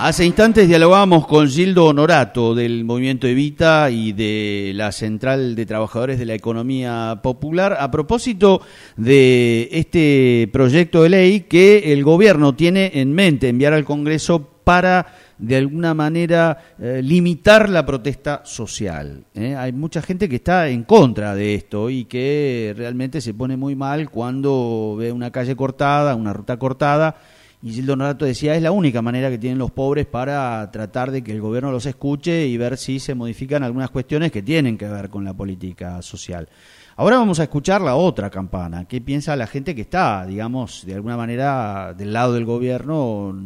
Hace instantes dialogábamos con Gildo Honorato del Movimiento Evita y de la Central de Trabajadores de la Economía Popular a propósito de este proyecto de ley que el gobierno tiene en mente enviar al Congreso para de alguna manera eh, limitar la protesta social. ¿eh? Hay mucha gente que está en contra de esto y que realmente se pone muy mal cuando ve una calle cortada, una ruta cortada y Gildo Norato decía, es la única manera que tienen los pobres para tratar de que el gobierno los escuche y ver si se modifican algunas cuestiones que tienen que ver con la política social. Ahora vamos a escuchar la otra campana. ¿Qué piensa la gente que está, digamos, de alguna manera del lado del gobierno,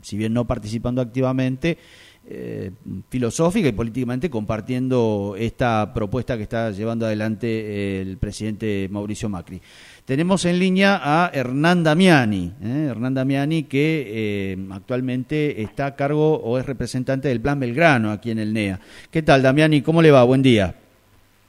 si bien no participando activamente, eh, filosófica y políticamente compartiendo esta propuesta que está llevando adelante el presidente Mauricio Macri. Tenemos en línea a Hernán Damiani, ¿eh? Hernán Damiani que eh, actualmente está a cargo o es representante del Plan Belgrano aquí en el NEA. ¿Qué tal, Damiani? ¿Cómo le va? Buen día.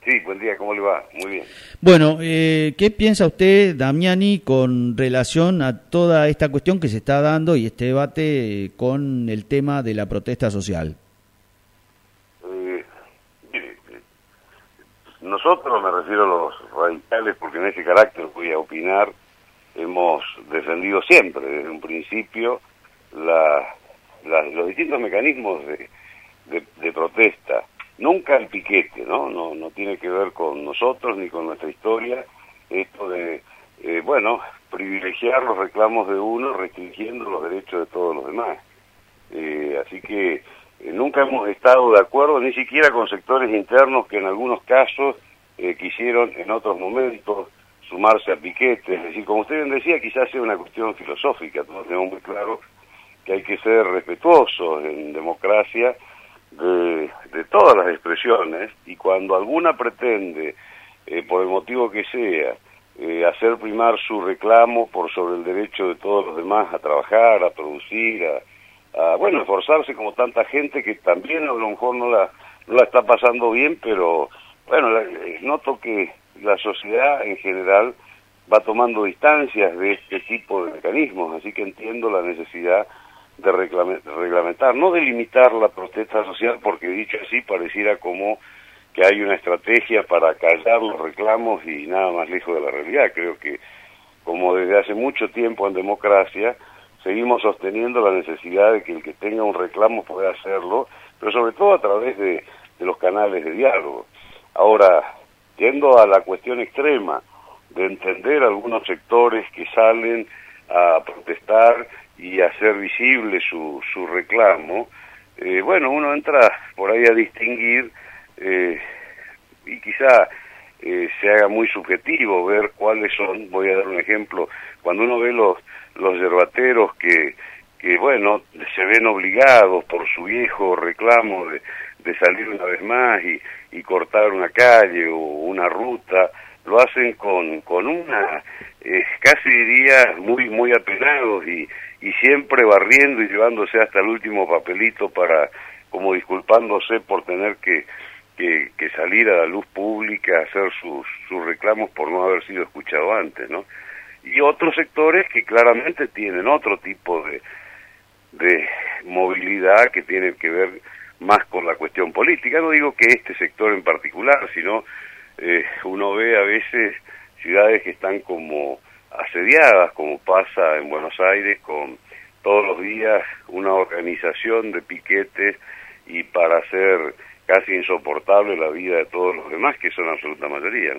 Sí, buen día, ¿cómo le va? Muy bien. Bueno, eh, ¿qué piensa usted, Damiani, con relación a toda esta cuestión que se está dando y este debate con el tema de la protesta social? Nosotros, me refiero a los radicales, porque en ese carácter voy a opinar, hemos defendido siempre, desde un principio, la, los distintos mecanismos de, de, protesta. Nunca el piquete, ¿no? ¿no? No tiene que ver con nosotros ni con nuestra historia. Esto de, eh, bueno, privilegiar los reclamos de uno restringiendo los derechos de todos los demás. Eh, así que nunca hemos estado de acuerdo, ni siquiera con sectores internos que en algunos casos eh, quisieron en otros momentos sumarse a piquete. Es decir, como usted bien decía, quizás sea una cuestión filosófica, todos tenemos muy claro que hay que ser respetuosos en democracia de, todas las expresiones y cuando alguna pretende, eh, por el motivo que sea, hacer primar su reclamo por sobre el derecho de todos los demás a trabajar, a producir, a, bueno, esforzarse como tanta gente que también a lo mejor no la, no la está pasando bien, pero bueno, eh, noto que la sociedad en general va tomando distancias de este tipo de mecanismos, así que entiendo la necesidad de reglamentar, no de limitar la protesta social, porque dicho así pareciera como que hay una estrategia para callar los reclamos y nada más lejos de la realidad. Creo que, como desde hace mucho tiempo en democracia, seguimos sosteniendo la necesidad de que el que tenga un reclamo pueda hacerlo, pero sobre todo a través de, los canales de diálogo. Ahora, yendo a la cuestión extrema de entender algunos sectores que salen a protestar y hacer visible su, su reclamo, eh, bueno, uno entra por ahí a distinguir eh, y quizá eh, se haga muy subjetivo ver cuáles son, voy a dar un ejemplo, cuando uno ve los los yerbateros que, que, bueno, se ven obligados por su viejo reclamo de, de salir una vez más y, y cortar una calle o una ruta, lo hacen con, con una, eh, casi diría, muy, muy apenados y, y siempre barriendo y llevándose hasta el último papelito para, como disculpándose por tener que, que, salir a la luz pública hacer sus, sus reclamos por no haber sido escuchado antes, ¿no? y otros sectores que claramente tienen otro tipo de, de movilidad que tiene que ver más con la cuestión política. No digo que este sector en particular, sino eh, uno ve a veces ciudades que están como asediadas, como pasa en Buenos Aires, con todos los días una organización de piquetes y para hacer casi insoportable la vida de todos los demás, que son absoluta mayoría.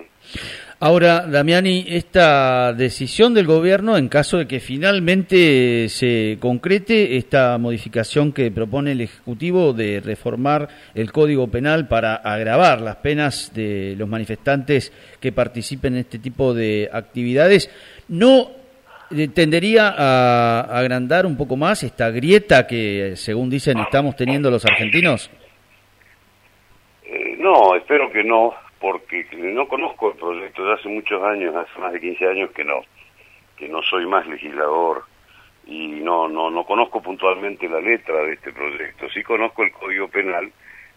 Ahora, Damiani, esta decisión del gobierno, en caso de que finalmente se concrete esta modificación que propone el Ejecutivo de reformar el Código Penal para agravar las penas de los manifestantes que participen en este tipo de actividades, ¿no tendería a agrandar un poco más esta grieta que, según dicen, estamos teniendo los argentinos? No, espero que no, porque no conozco el proyecto de hace muchos años, hace más de 15 años que no, que no soy más legislador y no, no, no conozco puntualmente la letra de este proyecto. Sí conozco el Código Penal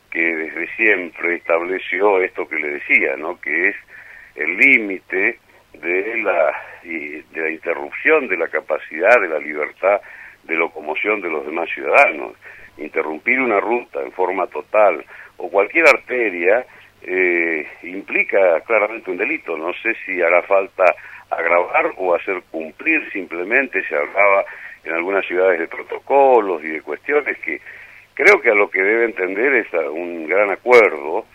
que desde siempre estableció esto que le decía, ¿no? Que es el límite de la, de la interrupción de la capacidad, de la libertad de locomoción de los demás ciudadanos. Interrumpir una ruta en forma total o cualquier arteria eh, implica claramente un delito. No sé si hará falta agravar o hacer cumplir simplemente, se hablaba en algunas ciudades de protocolos y de cuestiones que creo que a lo que debe entender es un gran acuerdo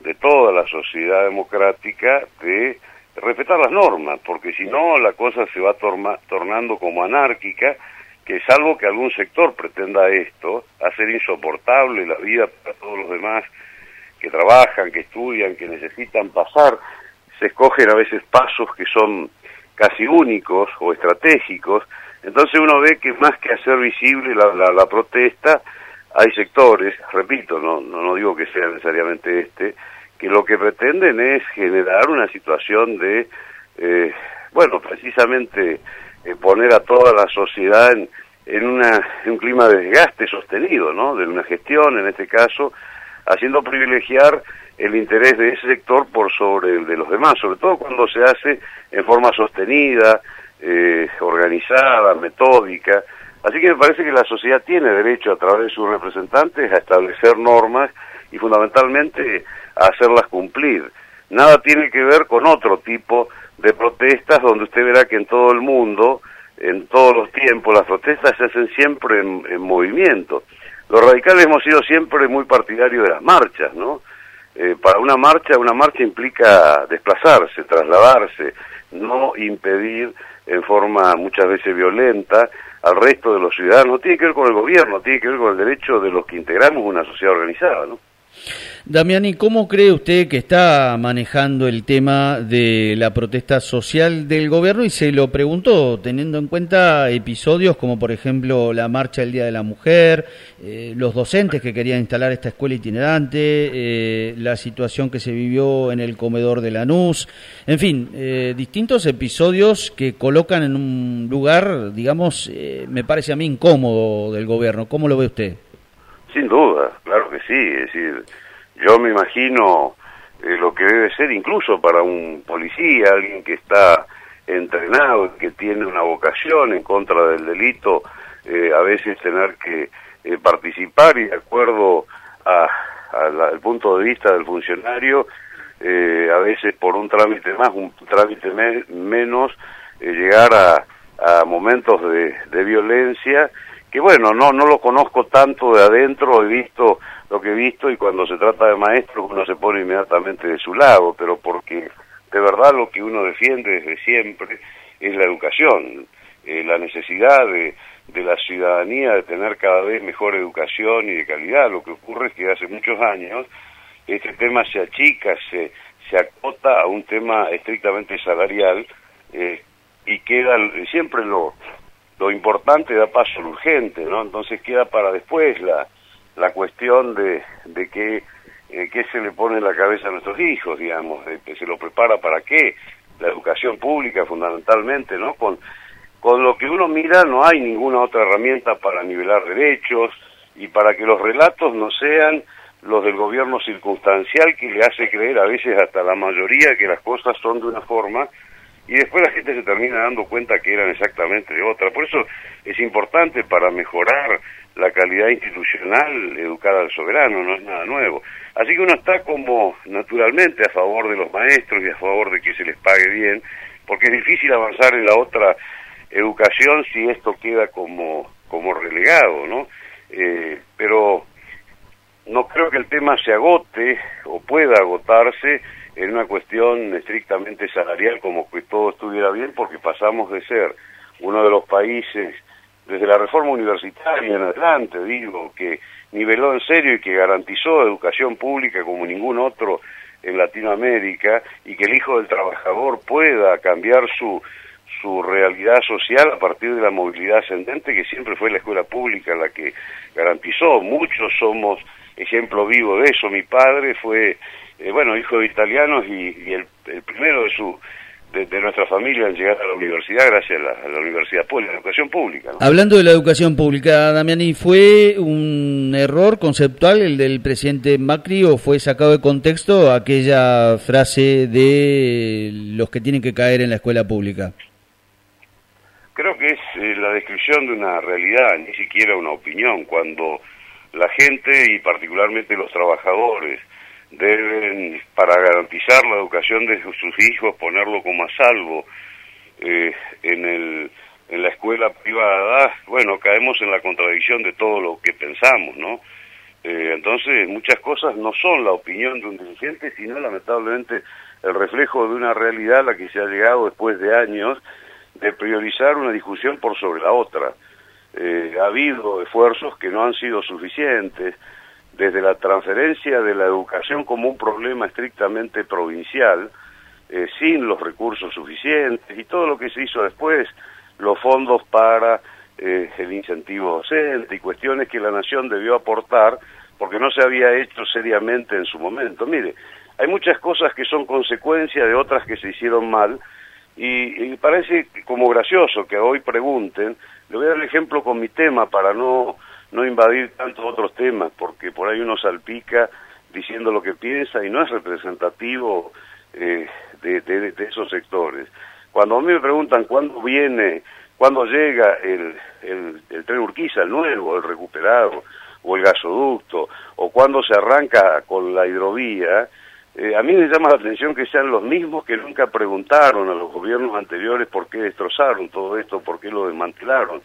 de toda la sociedad democrática de respetar las normas, porque si no la cosa se va tornando como anárquica, que salvo que algún sector pretenda esto, hacer insoportable la vida para todos los demás que trabajan, que estudian, que necesitan pasar, se escogen a veces pasos que son casi únicos o estratégicos, entonces uno ve que más que hacer visible la, la, protesta, hay sectores, repito, no, no, digo que sea necesariamente este, que lo que pretenden es generar una situación de, eh, bueno, precisamente eh, poner a toda la sociedad en, en, una, en un clima de desgaste sostenido, ¿no? De una gestión, en este caso, haciendo privilegiar el interés de ese sector por sobre el de los demás, sobre todo cuando se hace en forma sostenida, eh, organizada, metódica. Así que me parece que la sociedad tiene derecho a través de sus representantes a establecer normas y fundamentalmente a hacerlas cumplir. Nada tiene que ver con otro tipo de protestas donde usted verá que en todo el mundo, en todos los tiempos, las protestas se hacen siempre en, en movimiento. Los radicales hemos sido siempre muy partidarios de las marchas, ¿no? Eh, para una marcha, una marcha implica desplazarse, trasladarse, no impedir en forma muchas veces violenta al resto de los ciudadanos. No tiene que ver con el gobierno, tiene que ver con el derecho de los que integramos una sociedad organizada, ¿no? Damiani, ¿cómo cree usted que está manejando el tema de la protesta social del gobierno? Y se lo preguntó teniendo en cuenta episodios como, por ejemplo, la marcha del Día de la Mujer, eh, los docentes que querían instalar esta escuela itinerante, eh, la situación que se vivió en el comedor de Lanús, en fin, eh, distintos episodios que colocan en un lugar, digamos, me parece a mí incómodo del gobierno. ¿Cómo lo ve usted? Sin duda, claro que sí, es decir, yo me imagino eh, lo que debe ser incluso para un policía, alguien que está entrenado, que tiene una vocación en contra del delito, eh, a veces tener que eh, participar y de acuerdo al punto de vista del funcionario, a veces por un trámite más, un trámite menos, llegar a, momentos de, de violencia que bueno, no, no lo conozco tanto de adentro, he visto lo que he visto y cuando se trata de maestros uno se pone inmediatamente de su lado, pero porque de verdad lo que uno defiende desde siempre es la educación, eh, la necesidad de, de la ciudadanía de tener cada vez mejor educación y de calidad. Lo que ocurre es que hace muchos años este tema se achica, se, se acota a un tema estrictamente salarial eh, y queda siempre lo, lo importante da paso al urgente, ¿no? Entonces queda para después la, la cuestión de, de qué, eh, qué se le pone en la cabeza a nuestros hijos, digamos, de que se lo prepara para qué, la educación pública fundamentalmente, ¿no? Con, con lo que uno mira no hay ninguna otra herramienta para nivelar derechos y para que los relatos no sean los del gobierno circunstancial que le hace creer a veces hasta la mayoría que las cosas son de una forma y después la gente se termina dando cuenta que eran exactamente de otra. Por eso es importante para mejorar la calidad institucional educar al soberano, no es nada nuevo. Así que uno está como naturalmente a favor de los maestros y a favor de que se les pague bien, porque es difícil avanzar en la otra educación si esto queda como, como relegado, ¿no? Eh, pero no creo que el tema se agote o pueda agotarse en una cuestión estrictamente salarial como que todo estuviera bien porque pasamos de ser uno de los países desde la reforma universitaria en adelante, digo, que niveló en serio y que garantizó educación pública como ningún otro en Latinoamérica y que el hijo del trabajador pueda cambiar su su realidad social a partir de la movilidad ascendente que siempre fue la escuela pública la que garantizó. Muchos somos ejemplo vivo de eso. Mi padre fue eh, bueno, hijo de italianos y, el, primero de su de, nuestra familia en llegar a la universidad gracias a la, universidad pública, la educación pública. Hablando de la educación pública, Damiani, ¿fue un error conceptual el del presidente Macri o fue sacado de contexto aquella frase de los que tienen que caer en la escuela pública? Creo que es eh, la descripción de una realidad, ni siquiera una opinión, cuando la gente y particularmente los trabajadores deben, para garantizar la educación de sus hijos, ponerlo como a salvo eh, en, el, en la escuela privada, bueno, caemos en la contradicción de todo lo que pensamos, ¿no? Eh, entonces, muchas cosas no son la opinión de un dirigente, sino lamentablemente el reflejo de una realidad a la que se ha llegado después de años de priorizar una discusión por sobre la otra. Eh, ha habido esfuerzos que no han sido suficientes, desde la transferencia de la educación como un problema estrictamente provincial, eh, sin los recursos suficientes y todo lo que se hizo después, los fondos para eh, el incentivo docente y cuestiones que la nación debió aportar porque no se había hecho seriamente en su momento. Mire, hay muchas cosas que son consecuencia de otras que se hicieron mal y, y parece como gracioso que hoy pregunten, le voy a dar el ejemplo con mi tema para no, no invadir tantos otros temas, porque por ahí uno salpica diciendo lo que piensa y no es representativo eh, de, esos sectores. Cuando a mí me preguntan cuándo viene, cuándo llega el tren Urquiza, el nuevo, el recuperado, o el gasoducto, o cuándo se arranca con la hidrovía, eh, a mí me llama la atención que sean los mismos que nunca preguntaron a los gobiernos anteriores por qué destrozaron todo esto, por qué lo desmantelaron.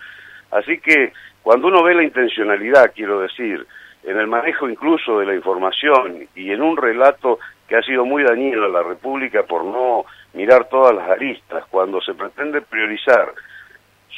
Así que cuando uno ve la intencionalidad, quiero decir, en el manejo incluso de la información y en un relato que ha sido muy dañino a la República por no mirar todas las aristas, cuando se pretende priorizar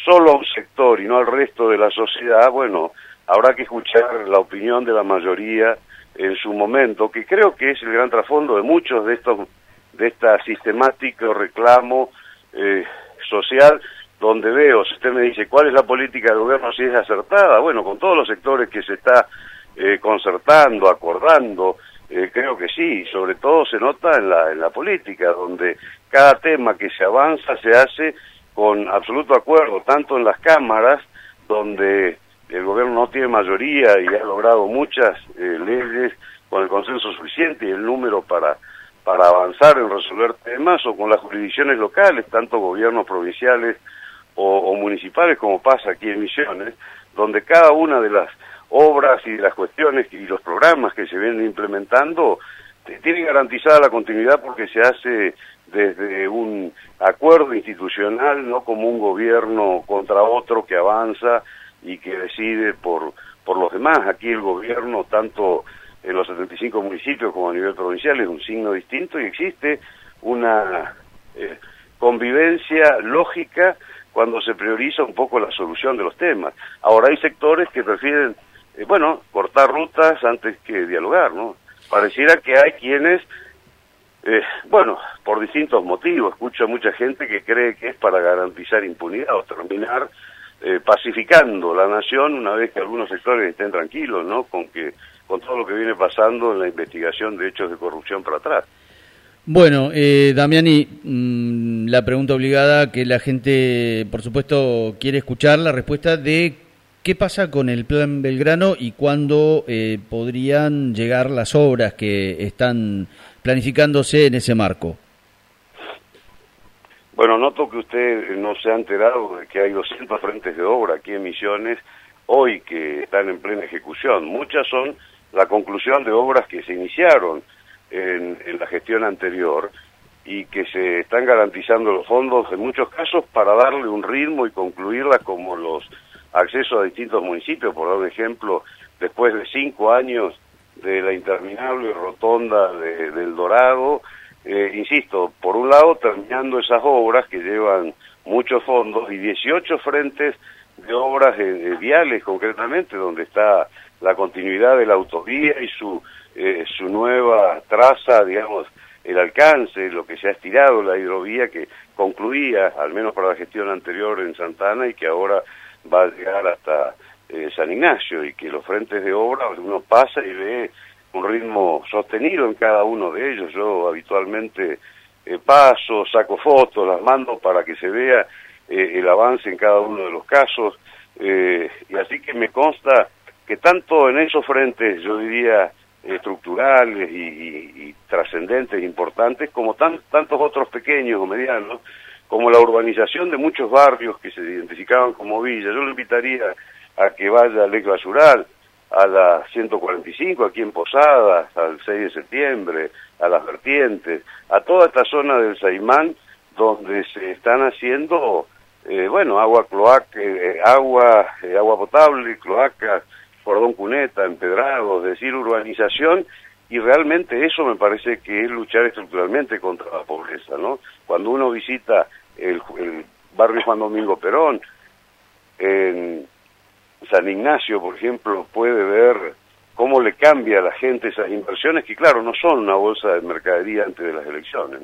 solo a un sector y no al resto de la sociedad, bueno, habrá que escuchar la opinión de la mayoría en su momento, que creo que es el gran trasfondo de muchos de estos de esta sistemático reclamo eh, social donde veo, si usted me dice cuál es la política del gobierno, si es acertada, bueno, con todos los sectores que se está eh, concertando, acordando, eh, creo que sí, sobre todo se nota en la, en la política, donde cada tema que se avanza se hace con absoluto acuerdo, tanto en las cámaras, donde el gobierno no tiene mayoría y ha logrado muchas eh, leyes con el consenso suficiente y el número para, para avanzar en resolver temas o con las jurisdicciones locales, tanto gobiernos provinciales o, municipales como pasa aquí en Misiones, donde cada una de las obras y las cuestiones y los programas que se vienen implementando tienen garantizada la continuidad porque se hace desde un acuerdo institucional, no como un gobierno contra otro que avanza y que decide por, por los demás. Aquí el gobierno, tanto en los 75 municipios como a nivel provincial, es un signo distinto y existe una eh, convivencia lógica cuando se prioriza un poco la solución de los temas. Ahora hay sectores que prefieren, eh, bueno, cortar rutas antes que dialogar, ¿no? Pareciera que hay quienes, eh, bueno, por distintos motivos, escucho a mucha gente que cree que es para garantizar impunidad o terminar eh, pacificando la nación una vez que algunos sectores estén tranquilos, ¿no? Con que con todo lo que viene pasando en la investigación de hechos de corrupción para atrás. Bueno, eh, Damiani, mm, la pregunta obligada que la gente, por supuesto, quiere escuchar la respuesta de qué pasa con el plan Belgrano y cuándo eh, podrían llegar las obras que están planificándose en ese marco. Bueno, noto que usted no se ha enterado de que hay 200 frentes de obra aquí en Misiones hoy que están en plena ejecución. Muchas son la conclusión de obras que se iniciaron en, la gestión anterior y que se están garantizando los fondos en muchos casos para darle un ritmo y concluirlas como los accesos a distintos municipios. Por dar un ejemplo, después de cinco años de la interminable rotonda de, del Dorado, eh, insisto, por un lado terminando esas obras que llevan muchos fondos y 18 frentes de obras viales concretamente, donde está la continuidad de la autovía y su, eh, su nueva traza, digamos, el alcance, lo que se ha estirado, la hidrovía que concluía, al menos para la gestión anterior en Santana y que ahora va a llegar hasta eh, San Ignacio y que los frentes de obra uno pasa y ve un ritmo sostenido en cada uno de ellos. Yo habitualmente eh, paso, saco fotos, las mando para que se vea eh, el avance en cada uno de los casos. Eh, y así que me consta que tanto en esos frentes, yo diría, estructurales y, y, trascendentes, importantes, como tan, tantos otros pequeños o medianos, como la urbanización de muchos barrios que se identificaban como villas. Yo le invitaría a que vaya al basural, a la 145 aquí en Posadas, al 6 de septiembre, a las vertientes, a toda esta zona del Saimán donde se están haciendo, eh, bueno, agua cloaca, eh, agua, eh, agua potable, cloaca, cordón cuneta, empedrado, es decir, urbanización y realmente eso me parece que es luchar estructuralmente contra la pobreza, ¿no? Cuando uno visita el, el barrio Juan Domingo Perón, en San Ignacio, por ejemplo, puede ver cómo le cambia a la gente esas inversiones que, claro, no son una bolsa de mercadería antes de las elecciones.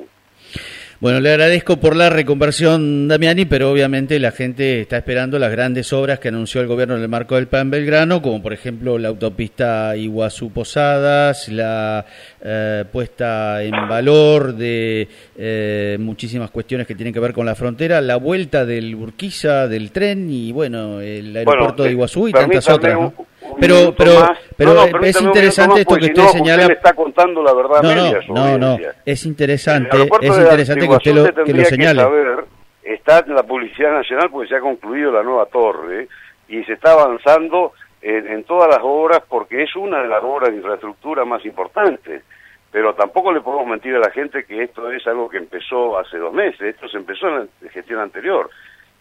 Bueno, le agradezco por la reconversión, Damiani, pero obviamente la gente está esperando las grandes obras que anunció el gobierno en el marco del Plan Belgrano, como por ejemplo la autopista Iguazú-Posadas, la eh, puesta en valor de eh, muchísimas cuestiones que tienen que ver con la frontera, la vuelta del Burquiza, del tren y bueno, el aeropuerto de eh, Iguazú y tantas otras. ¿no? Pero pero pero es interesante esto que usted señala usted está contando la verdad no no no, no es interesante es interesante que usted lo, que lo señale. saber, está en la publicidad nacional porque se ha concluido la nueva torre y se está avanzando en, en todas las obras porque es una de las obras de infraestructura más importantes. Pero tampoco le podemos mentir a la gente que esto es algo que empezó hace dos meses, esto se empezó en la gestión anterior.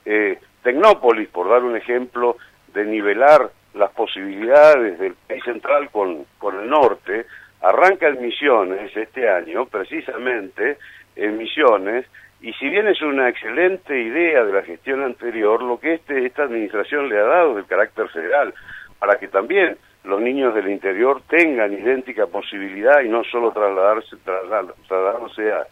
Eh, Tecnópolis, por dar un ejemplo, de nivelar las posibilidades del país central con, con el norte, arranca en Misiones este año, precisamente en Misiones, y si bien es una excelente idea de la gestión anterior, lo que este, esta administración le ha dado del carácter federal, para que también los niños del interior tengan idéntica posibilidad y no solo trasladarse, trasladarse a,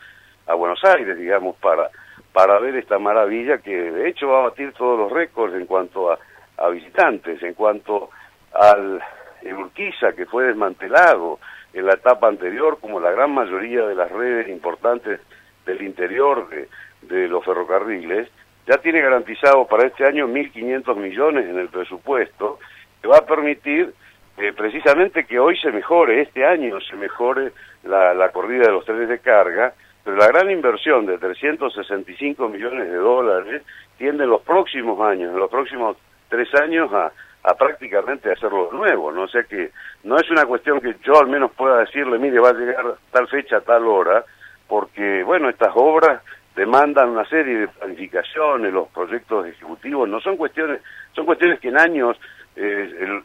a Buenos Aires, digamos, para, para ver esta maravilla que de hecho va a batir todos los récords en cuanto a a visitantes. En cuanto al Urquiza, que fue desmantelado en la etapa anterior, como la gran mayoría de las redes importantes del interior de, de los ferrocarriles, ya tiene garantizado para este año 1.500 millones en el presupuesto, que va a permitir eh, precisamente que hoy se mejore, este año se mejore la, la corrida de los trenes de carga, pero la gran inversión de 365 millones de dólares tiende en los próximos años, en los próximos tres años a, a prácticamente hacerlo nuevo, ¿no? O sea que no es una cuestión que yo al menos pueda decirle, mire, va a llegar tal fecha, tal hora, porque, bueno, estas obras demandan una serie de planificaciones, los proyectos ejecutivos, no son cuestiones, son cuestiones que en años eh,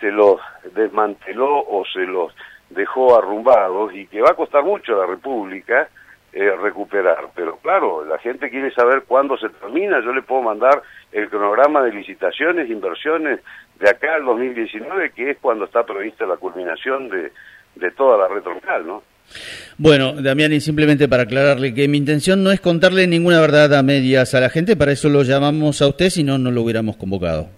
se los desmanteló o se los dejó arrumbados y que va a costar mucho a la República eh, recuperar. Pero claro, la gente quiere saber cuándo se termina. Yo le puedo mandar el cronograma de licitaciones, inversiones de acá al 2019, que es cuando está prevista la culminación de, de toda la red troncal, ¿no? Bueno, Damián, y simplemente para aclararle que mi intención no es contarle ninguna verdad a medias a la gente, para eso lo llamamos a usted, si no, no lo hubiéramos convocado.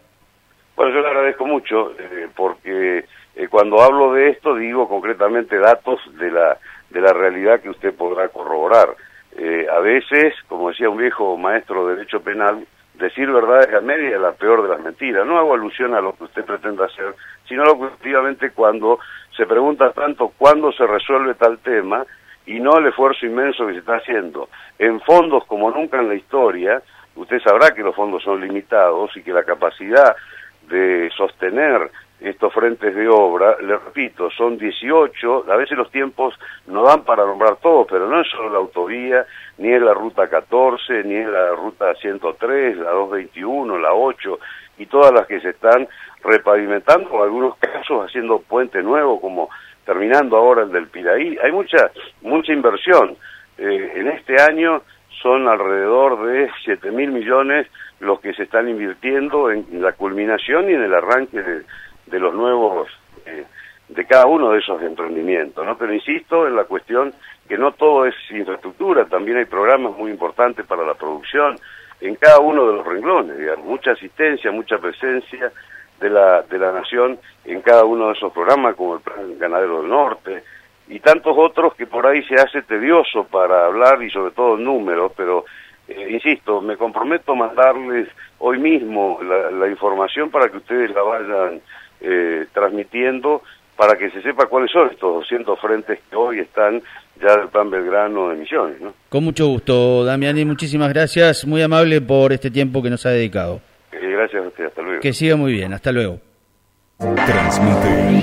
Bueno, yo le agradezco mucho, eh, porque eh, cuando hablo de esto digo concretamente datos de la de la realidad que usted podrá corroborar. Eh, a veces, como decía un viejo maestro de derecho penal, decir verdades a media es la peor de las mentiras. No hago alusión a lo que usted pretenda hacer, sino lo que efectivamente cuando se pregunta tanto cuándo se resuelve tal tema y no el esfuerzo inmenso que se está haciendo en fondos como nunca en la historia, usted sabrá que los fondos son limitados y que la capacidad de sostener estos frentes de obra, le repito, son 18, a veces los tiempos no dan para nombrar todos, pero no es solo la autovía, ni es la ruta 14, ni es la ruta 103, la 221, la 8, y todas las que se están repavimentando, en algunos casos haciendo puente nuevo, como terminando ahora el del Piraí. Hay mucha, mucha inversión. Eh, en este año son alrededor de 7 mil millones los que se están invirtiendo en la culminación y en el arranque de de los nuevos, eh, de cada uno de esos emprendimientos, ¿no? Pero insisto en la cuestión que no todo es infraestructura, también hay programas muy importantes para la producción en cada uno de los renglones, digamos, mucha asistencia, mucha presencia de la, de la nación en cada uno de esos programas, como el Plan Ganadero del Norte, y tantos otros que por ahí se hace tedioso para hablar y sobre todo números, pero eh, insisto, me comprometo a mandarles hoy mismo la, la información para que ustedes la vayan eh, transmitiendo para que se sepa cuáles son estos 200 frentes que hoy están ya del plan Belgrano de Misiones. ¿no? Con mucho gusto, Damián, muchísimas gracias, muy amable por este tiempo que nos ha dedicado. Eh, gracias a usted, hasta luego. Que siga muy bien, hasta luego. Transmite